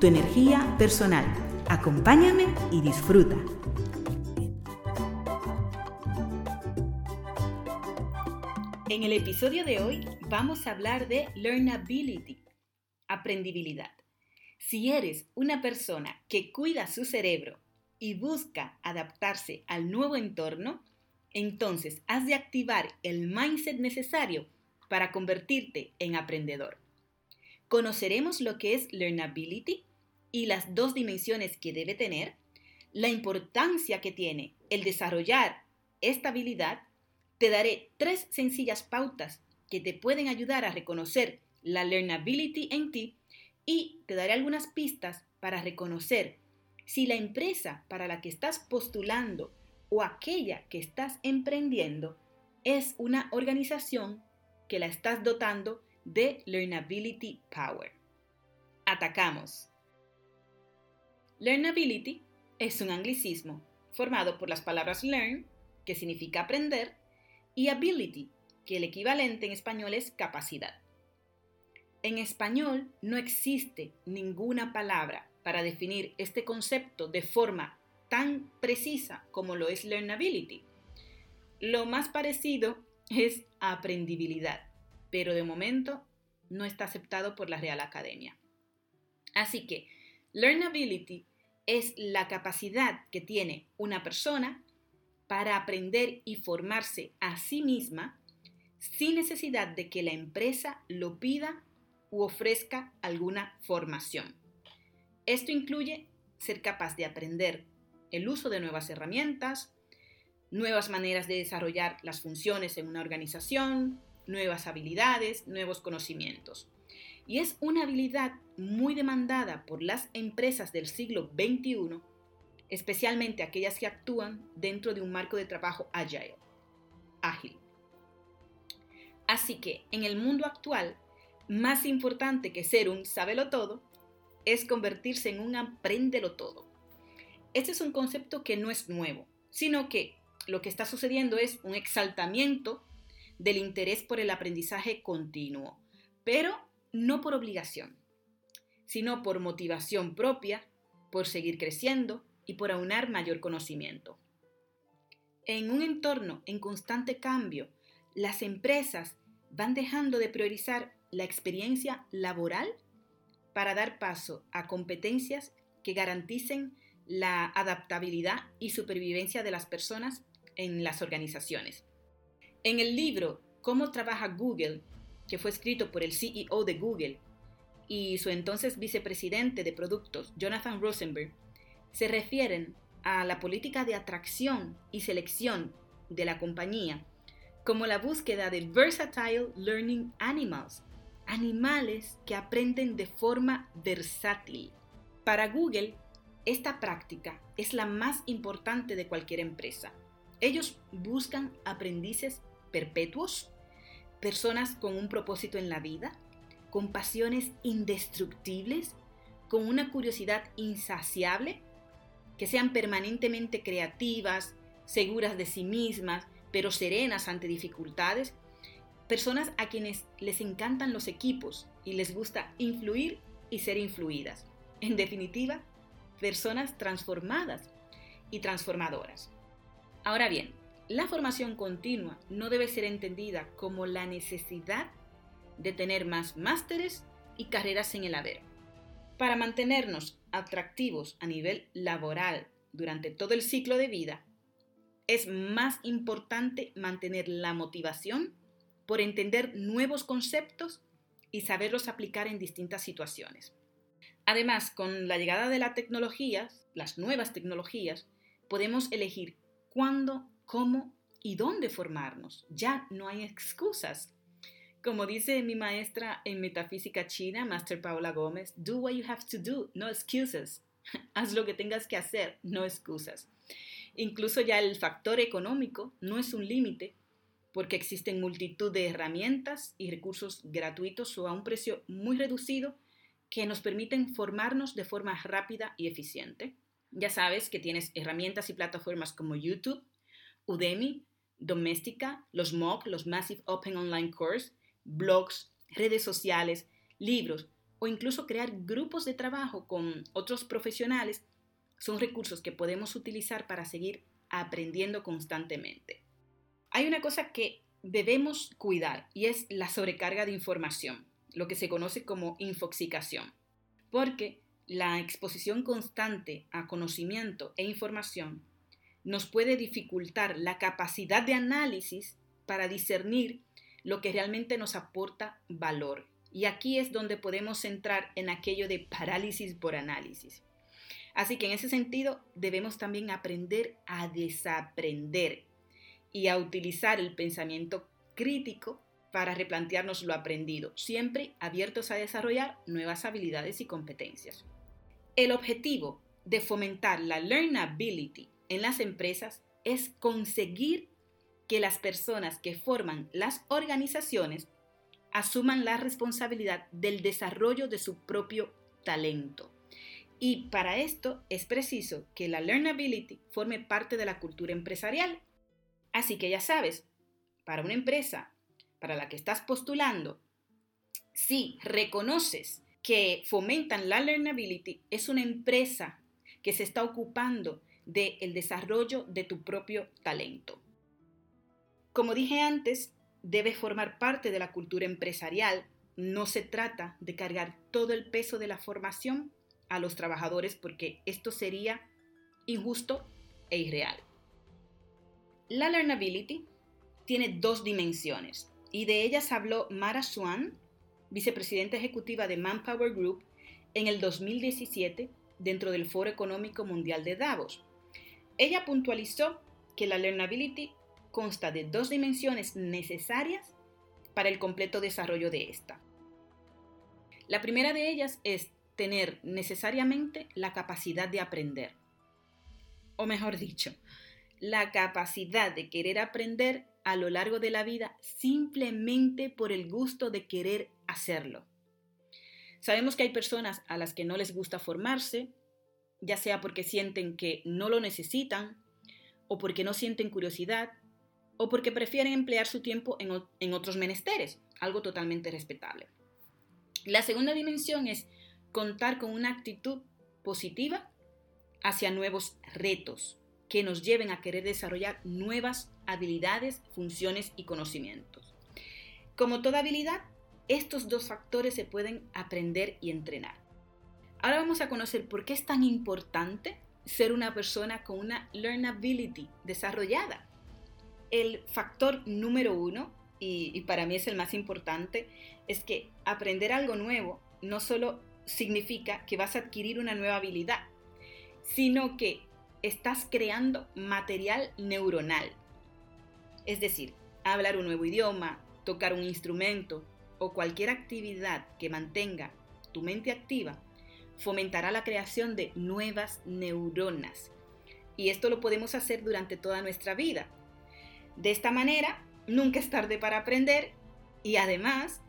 tu energía personal. Acompáñame y disfruta. En el episodio de hoy vamos a hablar de learnability, aprendibilidad. Si eres una persona que cuida su cerebro y busca adaptarse al nuevo entorno, entonces has de activar el mindset necesario para convertirte en aprendedor. Conoceremos lo que es learnability y las dos dimensiones que debe tener, la importancia que tiene el desarrollar esta habilidad, te daré tres sencillas pautas que te pueden ayudar a reconocer la learnability en ti y te daré algunas pistas para reconocer si la empresa para la que estás postulando o aquella que estás emprendiendo es una organización que la estás dotando de Learnability Power. Atacamos. Learnability es un anglicismo formado por las palabras learn, que significa aprender, y ability, que el equivalente en español es capacidad. En español no existe ninguna palabra para definir este concepto de forma tan precisa como lo es learnability. Lo más parecido es aprendibilidad pero de momento no está aceptado por la Real Academia. Así que, learnability es la capacidad que tiene una persona para aprender y formarse a sí misma sin necesidad de que la empresa lo pida u ofrezca alguna formación. Esto incluye ser capaz de aprender el uso de nuevas herramientas, nuevas maneras de desarrollar las funciones en una organización, nuevas habilidades, nuevos conocimientos. Y es una habilidad muy demandada por las empresas del siglo XXI, especialmente aquellas que actúan dentro de un marco de trabajo ágil. Así que en el mundo actual, más importante que ser un sábelo todo, es convertirse en un apréndelo todo. Este es un concepto que no es nuevo, sino que lo que está sucediendo es un exaltamiento del interés por el aprendizaje continuo, pero no por obligación, sino por motivación propia, por seguir creciendo y por aunar mayor conocimiento. En un entorno en constante cambio, las empresas van dejando de priorizar la experiencia laboral para dar paso a competencias que garanticen la adaptabilidad y supervivencia de las personas en las organizaciones. En el libro Cómo trabaja Google, que fue escrito por el CEO de Google y su entonces vicepresidente de productos, Jonathan Rosenberg, se refieren a la política de atracción y selección de la compañía como la búsqueda de versatile learning animals, animales que aprenden de forma versátil. Para Google, esta práctica es la más importante de cualquier empresa. Ellos buscan aprendices perpetuos, personas con un propósito en la vida, con pasiones indestructibles, con una curiosidad insaciable, que sean permanentemente creativas, seguras de sí mismas, pero serenas ante dificultades, personas a quienes les encantan los equipos y les gusta influir y ser influidas. En definitiva, personas transformadas y transformadoras. Ahora bien, la formación continua no debe ser entendida como la necesidad de tener más másteres y carreras en el haber. Para mantenernos atractivos a nivel laboral durante todo el ciclo de vida, es más importante mantener la motivación por entender nuevos conceptos y saberlos aplicar en distintas situaciones. Además, con la llegada de las tecnologías, las nuevas tecnologías, podemos elegir cuándo cómo y dónde formarnos. Ya no hay excusas. Como dice mi maestra en metafísica china, Master Paula Gómez, do what you have to do, no excuses. Haz lo que tengas que hacer, no excusas. Incluso ya el factor económico no es un límite porque existen multitud de herramientas y recursos gratuitos o a un precio muy reducido que nos permiten formarnos de forma rápida y eficiente. Ya sabes que tienes herramientas y plataformas como YouTube, Udemy, Doméstica, los MOOC, los Massive Open Online Course, blogs, redes sociales, libros o incluso crear grupos de trabajo con otros profesionales son recursos que podemos utilizar para seguir aprendiendo constantemente. Hay una cosa que debemos cuidar y es la sobrecarga de información, lo que se conoce como infoxicación, porque la exposición constante a conocimiento e información nos puede dificultar la capacidad de análisis para discernir lo que realmente nos aporta valor. Y aquí es donde podemos entrar en aquello de parálisis por análisis. Así que en ese sentido debemos también aprender a desaprender y a utilizar el pensamiento crítico para replantearnos lo aprendido, siempre abiertos a desarrollar nuevas habilidades y competencias. El objetivo de fomentar la learnability en las empresas es conseguir que las personas que forman las organizaciones asuman la responsabilidad del desarrollo de su propio talento. Y para esto es preciso que la learnability forme parte de la cultura empresarial. Así que ya sabes, para una empresa para la que estás postulando, si reconoces que fomentan la learnability, es una empresa que se está ocupando del desarrollo de tu propio talento. Como dije antes, debe formar parte de la cultura empresarial. No se trata de cargar todo el peso de la formación a los trabajadores porque esto sería injusto e irreal. La learnability tiene dos dimensiones y de ellas habló Mara Swan, vicepresidenta ejecutiva de Manpower Group, en el 2017 dentro del Foro Económico Mundial de Davos. Ella puntualizó que la learnability consta de dos dimensiones necesarias para el completo desarrollo de esta. La primera de ellas es tener necesariamente la capacidad de aprender. O mejor dicho, la capacidad de querer aprender a lo largo de la vida simplemente por el gusto de querer hacerlo. Sabemos que hay personas a las que no les gusta formarse, ya sea porque sienten que no lo necesitan o porque no sienten curiosidad o porque prefieren emplear su tiempo en, otros menesteres, algo totalmente respetable. La segunda dimensión es contar con una actitud positiva hacia nuevos retos que nos lleven a querer desarrollar nuevas habilidades, funciones y conocimientos. Como toda habilidad, estos dos factores se pueden aprender y entrenar. Ahora vamos a conocer por qué es tan importante ser una persona con una learnability desarrollada el factor número uno, y, para mí es el más importante, es que aprender algo nuevo no solo significa que vas a adquirir una nueva habilidad, sino que estás creando material neuronal. Es decir, hablar un nuevo idioma, tocar un instrumento o cualquier actividad que mantenga tu mente activa fomentará la creación de nuevas neuronas. Y esto lo podemos hacer durante toda nuestra vida. De esta manera, nunca es tarde para aprender y además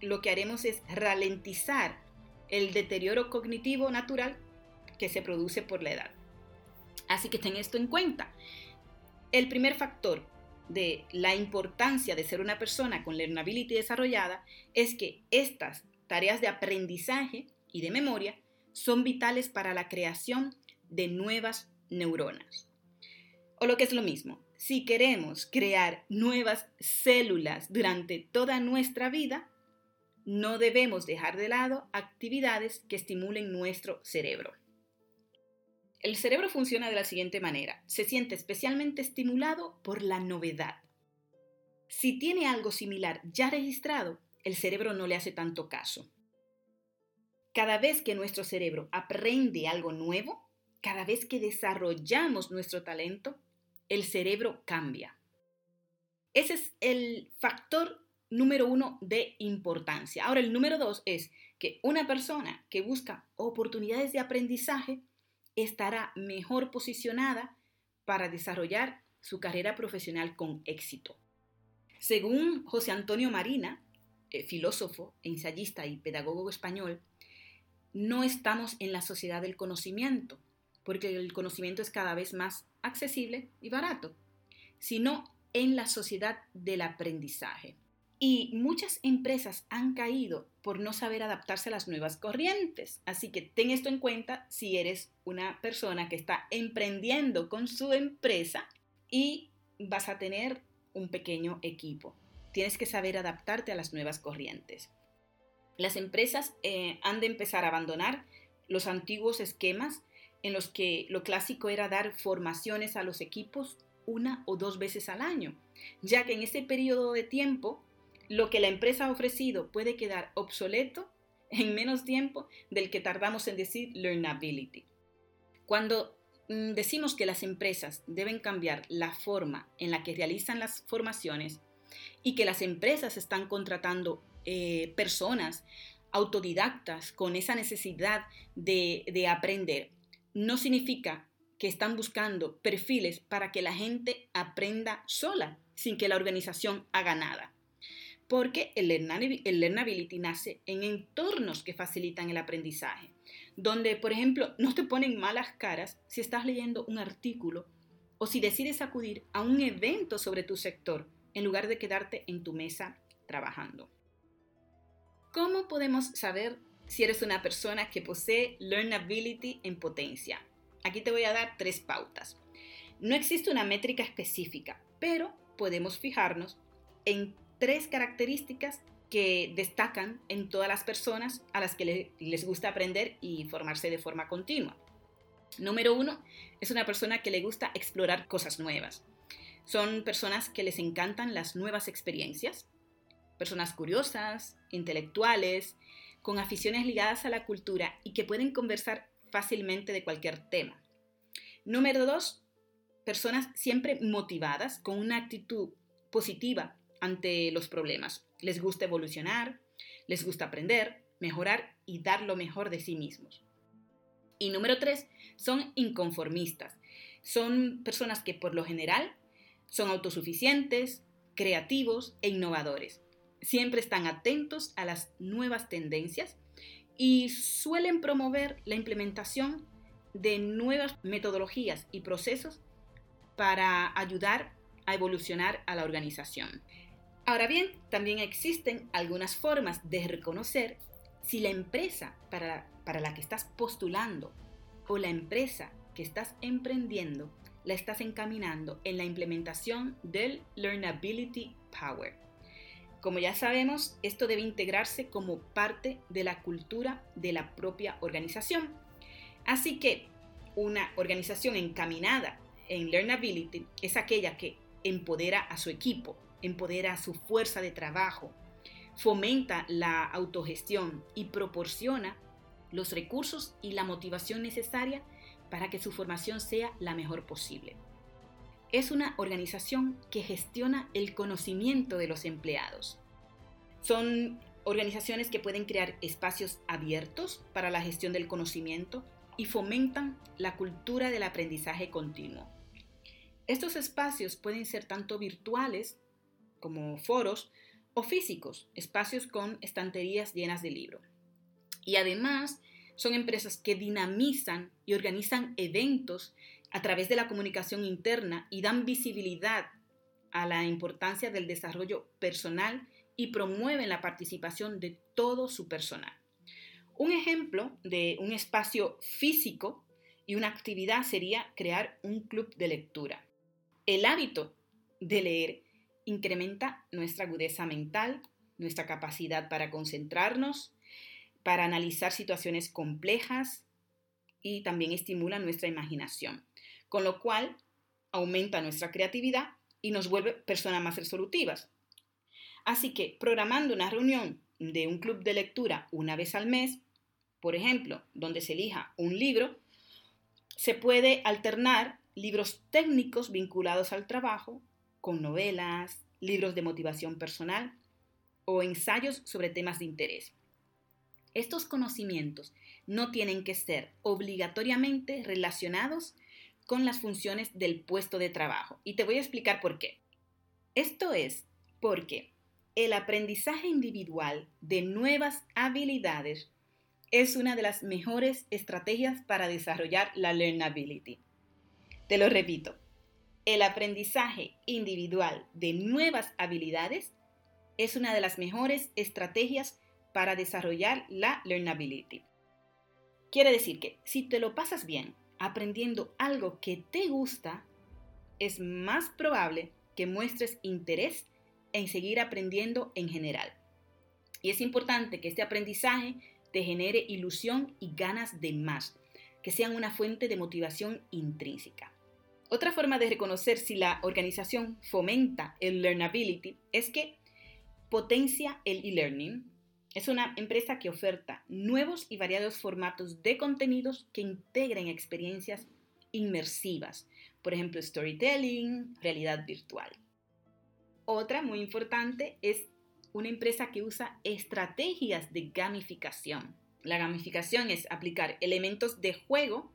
lo que haremos es ralentizar el deterioro cognitivo natural que se produce por la edad. Así que ten esto en cuenta. El primer factor de la importancia de ser una persona con learnability desarrollada es que estas tareas de aprendizaje y de memoria son vitales para la creación de nuevas neuronas. O lo que es lo mismo, si queremos crear nuevas células durante toda nuestra vida, no debemos dejar de lado actividades que estimulen nuestro cerebro. El cerebro funciona de la siguiente manera. Se siente especialmente estimulado por la novedad. Si tiene algo similar ya registrado, el cerebro no le hace tanto caso. Cada vez que nuestro cerebro aprende algo nuevo, cada vez que desarrollamos nuestro talento, el cerebro cambia. Ese es el factor número uno de importancia. Ahora, el número dos es que una persona que busca oportunidades de aprendizaje estará mejor posicionada para desarrollar su carrera profesional con éxito. Según José Antonio Marina, eh, filósofo, ensayista y pedagogo español, no estamos en la sociedad del conocimiento, porque el conocimiento es cada vez más accesible y barato, sino en la sociedad del aprendizaje. Y muchas empresas han caído por no saber adaptarse a las nuevas corrientes. Así que ten esto en cuenta si eres una persona que está emprendiendo con su empresa y vas a tener un pequeño equipo. Tienes que saber adaptarte a las nuevas corrientes. Las empresas eh, han de empezar a abandonar los antiguos esquemas en los que lo clásico era dar formaciones a los equipos una o dos veces al año, ya que en ese periodo de tiempo lo que la empresa ha ofrecido puede quedar obsoleto en menos tiempo del que tardamos en decir learnability. Cuando mm, decimos que las empresas deben cambiar la forma en la que realizan las formaciones y que las empresas están contratando eh, personas autodidactas con esa necesidad de, de aprender, no significa que están buscando perfiles para que la gente aprenda sola, sin que la organización haga nada porque el, learnability nace en entornos que facilitan el aprendizaje, donde, por ejemplo, no te ponen malas caras si estás leyendo un artículo o si decides acudir a un evento sobre tu sector en lugar de quedarte en tu mesa trabajando. ¿Cómo podemos saber si eres una persona que posee learnability en potencia? Aquí te voy a dar tres pautas. No existe una métrica específica, pero podemos fijarnos en tres características que destacan en todas las personas a las que les gusta aprender y formarse de forma continua. Número uno, es una persona que le gusta explorar cosas nuevas. Son personas que les encantan las nuevas experiencias, personas curiosas, intelectuales, con aficiones ligadas a la cultura y que pueden conversar fácilmente de cualquier tema. Número dos, personas siempre motivadas, con una actitud positiva ante los problemas. Les gusta evolucionar, les gusta aprender, mejorar y dar lo mejor de sí mismos. Y número tres, son inconformistas. Son personas que por lo general son autosuficientes, creativos e innovadores. Siempre están atentos a las nuevas tendencias y suelen promover la implementación de nuevas metodologías y procesos para ayudar a evolucionar a la organización. Ahora bien, también existen algunas formas de reconocer si la empresa para, la que estás postulando o la empresa que estás emprendiendo la estás encaminando en la implementación del Learnability Power. Como ya sabemos, esto debe integrarse como parte de la cultura de la propia organización. Así que una organización encaminada en Learnability es aquella que empodera a su equipo, empodera su fuerza de trabajo, fomenta la autogestión y proporciona los recursos y la motivación necesaria para que su formación sea la mejor posible. Es una organización que gestiona el conocimiento de los empleados. Son organizaciones que pueden crear espacios abiertos para la gestión del conocimiento y fomentan la cultura del aprendizaje continuo. Estos espacios pueden ser tanto virtuales como foros, o físicos, espacios con estanterías llenas de libros. Y además son empresas que dinamizan y organizan eventos a través de la comunicación interna y dan visibilidad a la importancia del desarrollo personal y promueven la participación de todo su personal. Un ejemplo de un espacio físico y una actividad sería crear un club de lectura. El hábito de leer incrementa nuestra agudeza mental, nuestra capacidad para concentrarnos, para analizar situaciones complejas y también estimula nuestra imaginación, con lo cual aumenta nuestra creatividad y nos vuelve personas más resolutivas. Así que programando una reunión de un club de lectura una vez al mes, por ejemplo, donde se elija un libro, se puede alternar libros técnicos vinculados al trabajo con novelas, libros de motivación personal o ensayos sobre temas de interés. Estos conocimientos no tienen que ser obligatoriamente relacionados con las funciones del puesto de trabajo. Y te voy a explicar por qué. Esto es porque el aprendizaje individual de nuevas habilidades es una de las mejores estrategias para desarrollar la learnability. Te lo repito, el aprendizaje individual de nuevas habilidades es una de las mejores estrategias para desarrollar la learnability. Quiere decir que si te lo pasas bien aprendiendo algo que te gusta, es más probable que muestres interés en seguir aprendiendo en general. Y es importante que este aprendizaje te genere ilusión y ganas de más, que sean una fuente de motivación intrínseca. Otra forma de reconocer si la organización fomenta el learnability es que potencia el e-learning. Es una empresa que oferta nuevos y variados formatos de contenidos que integren experiencias inmersivas, por ejemplo, storytelling, realidad virtual. Otra muy importante es una empresa que usa estrategias de gamificación. La gamificación es aplicar elementos de juego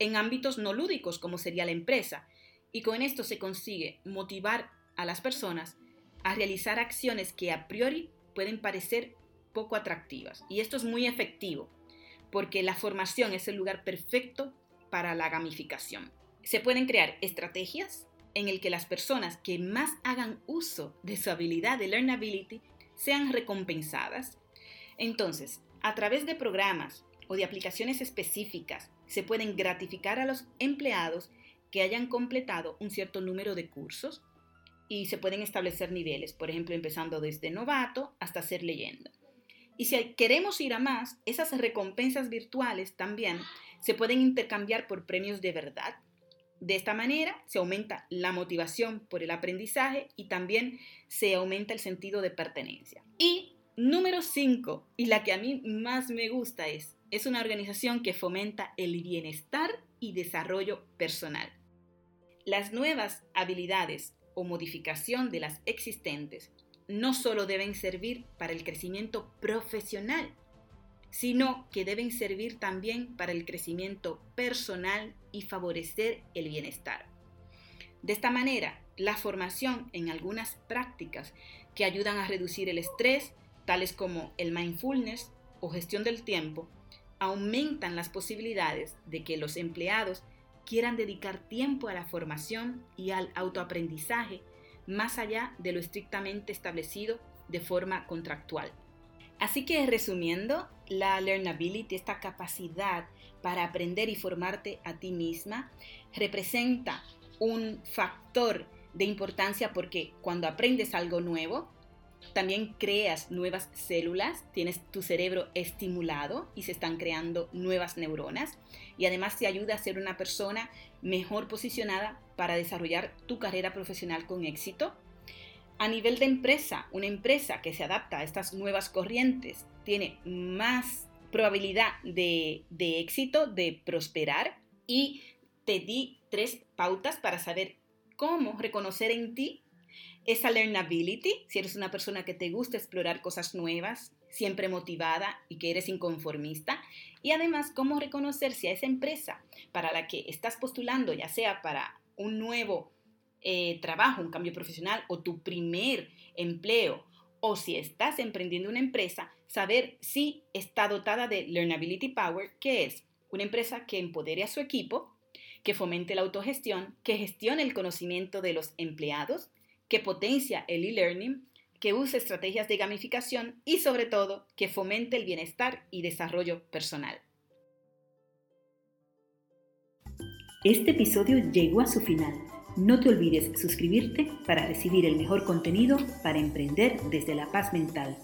en ámbitos no lúdicos como sería la empresa y con esto se consigue motivar a las personas a realizar acciones que a priori pueden parecer poco atractivas. Y esto es muy efectivo porque la formación es el lugar perfecto para la gamificación. Se pueden crear estrategias en el que las personas que más hagan uso de su habilidad de learnability sean recompensadas. Entonces, a través de programas o de aplicaciones específicas, se pueden gratificar a los empleados que hayan completado un cierto número de cursos y se pueden establecer niveles, por ejemplo, empezando desde novato hasta ser leyenda. Y si queremos ir a más, esas recompensas virtuales también se pueden intercambiar por premios de verdad de esta manera se aumenta la motivación por el aprendizaje y también se aumenta el sentido de pertenencia. Y número 5, y la que a mí más me gusta es, es una organización que fomenta el bienestar y desarrollo personal. Las nuevas habilidades o modificación de las existentes no solo deben servir para el crecimiento profesional, sino que deben servir también para el crecimiento personal y favorecer el bienestar. De esta manera, la formación en algunas prácticas que ayudan a reducir el estrés, tales como el mindfulness o gestión del tiempo, aumentan las posibilidades de que los empleados quieran dedicar tiempo a la formación y al autoaprendizaje más allá de lo estrictamente establecido de forma contractual. Así que resumiendo, la learnability, esta capacidad para aprender y formarte a ti misma, representa un factor de importancia porque cuando aprendes algo nuevo, también creas nuevas células, tienes tu cerebro estimulado y se están creando nuevas neuronas y además te ayuda a ser una persona mejor posicionada para desarrollar tu carrera profesional con éxito. A nivel de empresa, una empresa que se adapta a estas nuevas corrientes tiene más probabilidad de, éxito, de prosperar y te di tres pautas para saber cómo reconocer en ti esa learnability, si eres una persona que te gusta explorar cosas nuevas, siempre motivada y que eres inconformista, y además cómo reconocer si a esa empresa para la que estás postulando, ya sea para un nuevo eh, trabajo, un cambio profesional o tu primer empleo o si estás emprendiendo una empresa, saber si está dotada de Learnability Power, que es una empresa que empodere a su equipo, que fomente la autogestión, que gestione el conocimiento de los empleados, que potencia el e-learning, que use estrategias de gamificación y sobre todo que fomente el bienestar y desarrollo personal. Este episodio llegó a su final. No te olvides suscribirte para recibir el mejor contenido para emprender desde la paz mental.